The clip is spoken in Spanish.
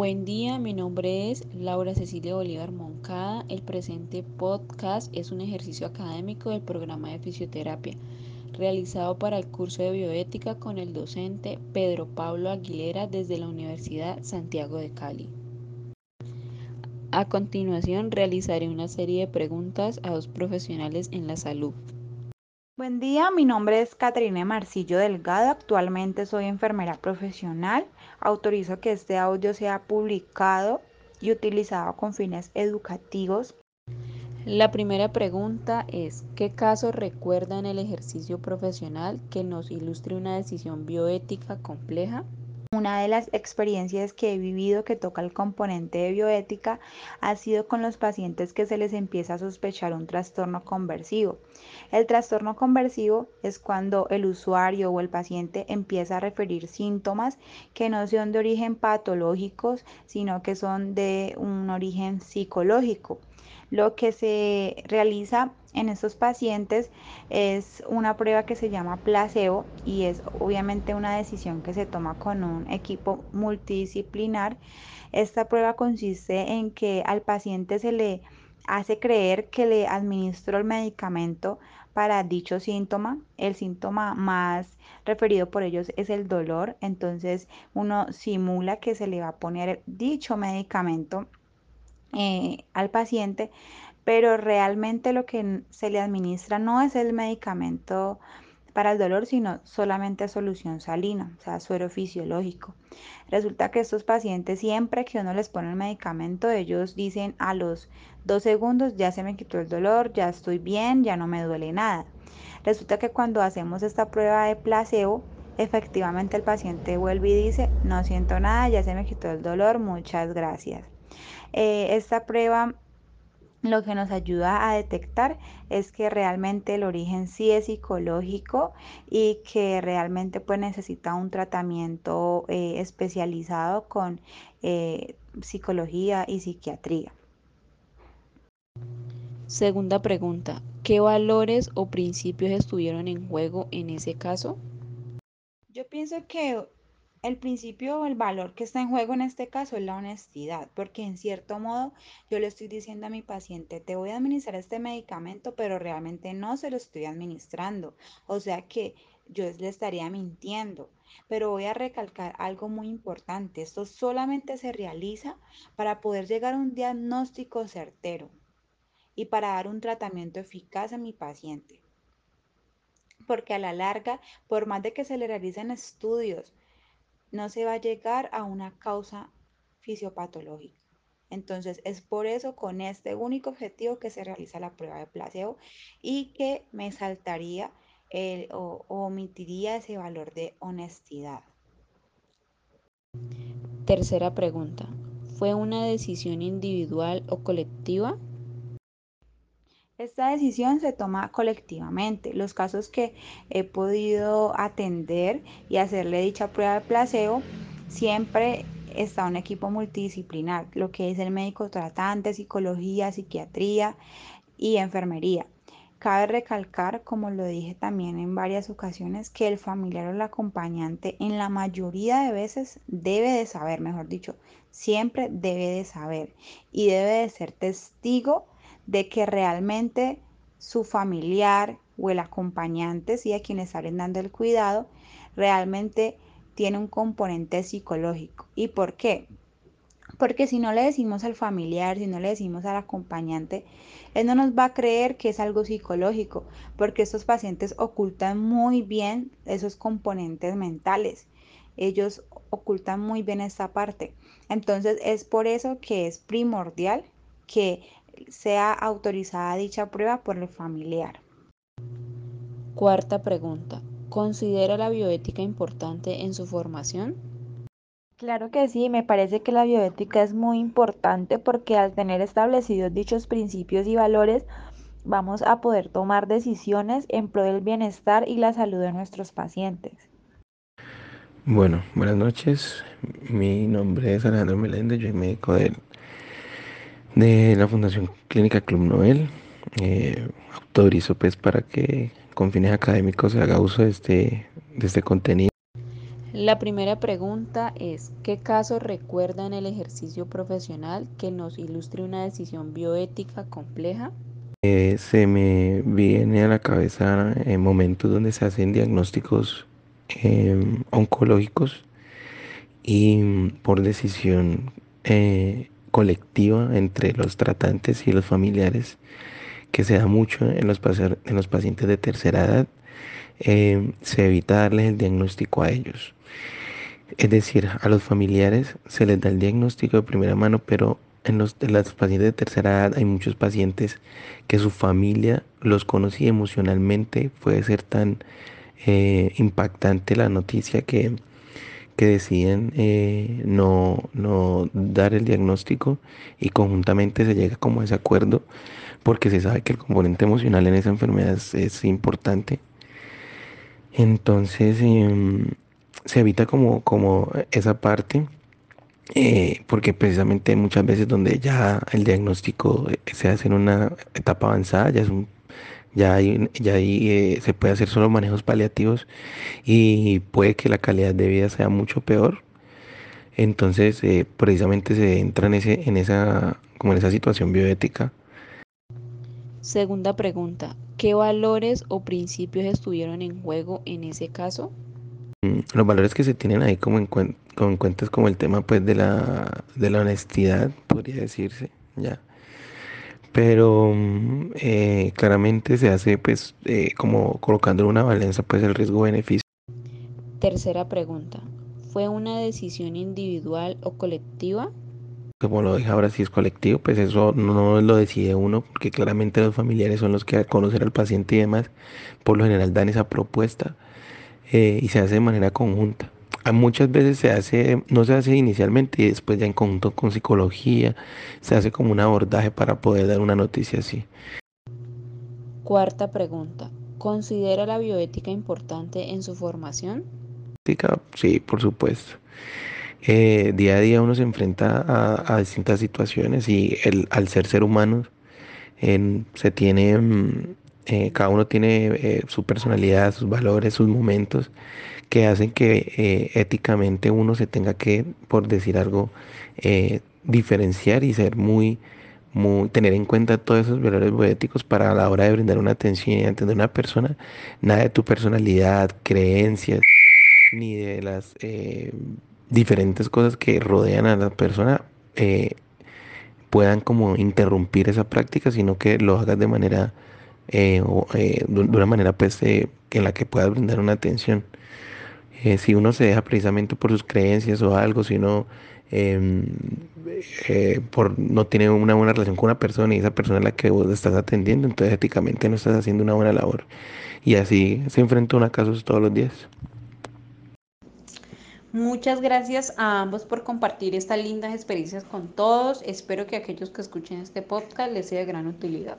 Buen día, mi nombre es Laura Cecilia Bolívar Moncada. El presente podcast es un ejercicio académico del programa de fisioterapia realizado para el curso de bioética con el docente Pedro Pablo Aguilera desde la Universidad Santiago de Cali. A continuación realizaré una serie de preguntas a dos profesionales en la salud. Buen día, mi nombre es Caterina Marcillo Delgado, actualmente soy enfermera profesional. Autorizo que este audio sea publicado y utilizado con fines educativos. La primera pregunta es, ¿qué caso recuerda en el ejercicio profesional que nos ilustre una decisión bioética compleja? Una de las experiencias que he vivido que toca el componente de bioética ha sido con los pacientes que se les empieza a sospechar un trastorno conversivo. El trastorno conversivo es cuando el usuario o el paciente empieza a referir síntomas que no son de origen patológicos, sino que son de un origen psicológico. Lo que se realiza en estos pacientes es una prueba que se llama placebo y es obviamente una decisión que se toma con un equipo multidisciplinar. Esta prueba consiste en que al paciente se le hace creer que le administro el medicamento para dicho síntoma. El síntoma más referido por ellos es el dolor, entonces uno simula que se le va a poner dicho medicamento eh, al paciente, pero realmente lo que se le administra no es el medicamento para el dolor, sino solamente solución salina, o sea, suero fisiológico. Resulta que estos pacientes, siempre que uno les pone el medicamento, ellos dicen a los dos segundos, ya se me quitó el dolor, ya estoy bien, ya no me duele nada. Resulta que cuando hacemos esta prueba de placebo, efectivamente el paciente vuelve y dice, no siento nada, ya se me quitó el dolor, muchas gracias. Eh, esta prueba lo que nos ayuda a detectar es que realmente el origen sí es psicológico y que realmente pues necesita un tratamiento eh, especializado con eh, psicología y psiquiatría. Segunda pregunta, ¿qué valores o principios estuvieron en juego en ese caso? Yo pienso que el principio o el valor que está en juego en este caso es la honestidad, porque en cierto modo yo le estoy diciendo a mi paciente, te voy a administrar este medicamento, pero realmente no se lo estoy administrando. O sea que yo le estaría mintiendo. Pero voy a recalcar algo muy importante. Esto solamente se realiza para poder llegar a un diagnóstico certero y para dar un tratamiento eficaz a mi paciente. Porque a la larga, por más de que se le realicen estudios, no se va a llegar a una causa fisiopatológica. Entonces es por eso con este único objetivo que se realiza la prueba de placebo y que me saltaría o, o omitiría ese valor de honestidad. Tercera pregunta. ¿Fue una decisión individual o colectiva? Esta decisión se toma colectivamente. Los casos que he podido atender y hacerle dicha prueba de placebo, siempre está un equipo multidisciplinar, lo que es el médico tratante, psicología, psiquiatría y enfermería. Cabe recalcar, como lo dije también en varias ocasiones, que el familiar o el acompañante en la mayoría de veces debe de saber, mejor dicho, siempre debe de saber y debe de ser testigo de que realmente su familiar o el acompañante, ¿sí? a quien está brindando el cuidado, realmente tiene un componente psicológico. ¿Y por qué? Porque si no le decimos al familiar, si no le decimos al acompañante, él no nos va a creer que es algo psicológico, porque estos pacientes ocultan muy bien esos componentes mentales. Ellos ocultan muy bien esta parte. Entonces es por eso que es primordial que sea autorizada dicha prueba por el familiar. Cuarta pregunta. ¿Considera la bioética importante en su formación? Claro que sí, me parece que la bioética es muy importante porque al tener establecidos dichos principios y valores vamos a poder tomar decisiones en pro del bienestar y la salud de nuestros pacientes. Bueno, buenas noches. Mi nombre es Alejandro Meléndez, yo soy médico del de la Fundación Clínica Club Noel. Eh, autorizo pues para que con fines académicos se haga uso de este, de este contenido. La primera pregunta es, ¿qué caso recuerda en el ejercicio profesional que nos ilustre una decisión bioética compleja? Eh, se me viene a la cabeza en momentos donde se hacen diagnósticos em, oncológicos y mm, por decisión eh, colectiva entre los tratantes y los familiares, que se da mucho en los, en los pacientes de tercera edad, em, se evita darles el diagnóstico a ellos. Es decir, a los familiares se les da el diagnóstico de primera mano, pero en los, de las pacientes de tercera edad hay muchos pacientes que su familia los conocía emocionalmente, puede ser tan eh, impactante la noticia que, que deciden eh, no, no dar el diagnóstico y conjuntamente se llega como a ese acuerdo porque se sabe que el componente emocional en esa enfermedad es, importante. Entonces em, se evita como, como esa parte eh, porque precisamente muchas veces donde ya el diagnóstico eh, se hace en una etapa avanzada, ya es un, ya ahí, ya ahí eh, se puede hacer solo manejos paliativos y puede que la calidad de vida sea mucho peor. Entonces, precisamente se entra en ese, en esa, como en esa situación bioética. Segunda pregunta, ¿qué valores o principios estuvieron en juego en ese caso? Mm, los valores que se tienen ahí como en, como en cuenta es como el tema pues de la, de la honestidad, podría decirse, ya. Pero mm, eh, claramente se hace pues eh, como colocando en una balanza pues el riesgo-beneficio. Tercera pregunta, ¿fue una decisión individual o colectiva? Como lo dije ahora, si es colectivo, pues eso no lo decide uno, porque claramente los familiares son los que conocen al paciente y demás, por lo general dan esa propuesta eh, y se hace de manera conjunta. Muchas veces se hace, no se hace inicialmente y después ya en conjunto con psicología, se hace como un abordaje para poder dar una noticia así. Cuarta pregunta. ¿Considera la bioética importante en su formación? Sí, por supuesto. Eh, día a día uno se enfrenta a, distintas situaciones y el, al ser ser humano se tiene mm, eh, cada uno tiene eh, su personalidad, sus valores, sus momentos que hacen que eh, éticamente uno se tenga que, por decir algo, diferenciar y ser muy, muy, tener en cuenta todos esos valores bioéticos para a la hora de brindar una atención y entender a una persona, nada de tu personalidad, creencias, ni de las diferentes cosas que rodean a la persona puedan como interrumpir esa práctica, sino que lo hagas de manera eh, o, eh, de una manera pues eh, en la que puedas brindar una atención. si uno se deja precisamente por sus creencias o algo, si uno em, por, no tiene una buena relación con una persona y esa persona es la que vos estás atendiendo, entonces éticamente no estás haciendo una buena labor. Y así se enfrenta a casos todos los días. Muchas gracias a ambos por compartir estas lindas experiencias con todos. Espero que aquellos que escuchen este podcast les sea de gran utilidad.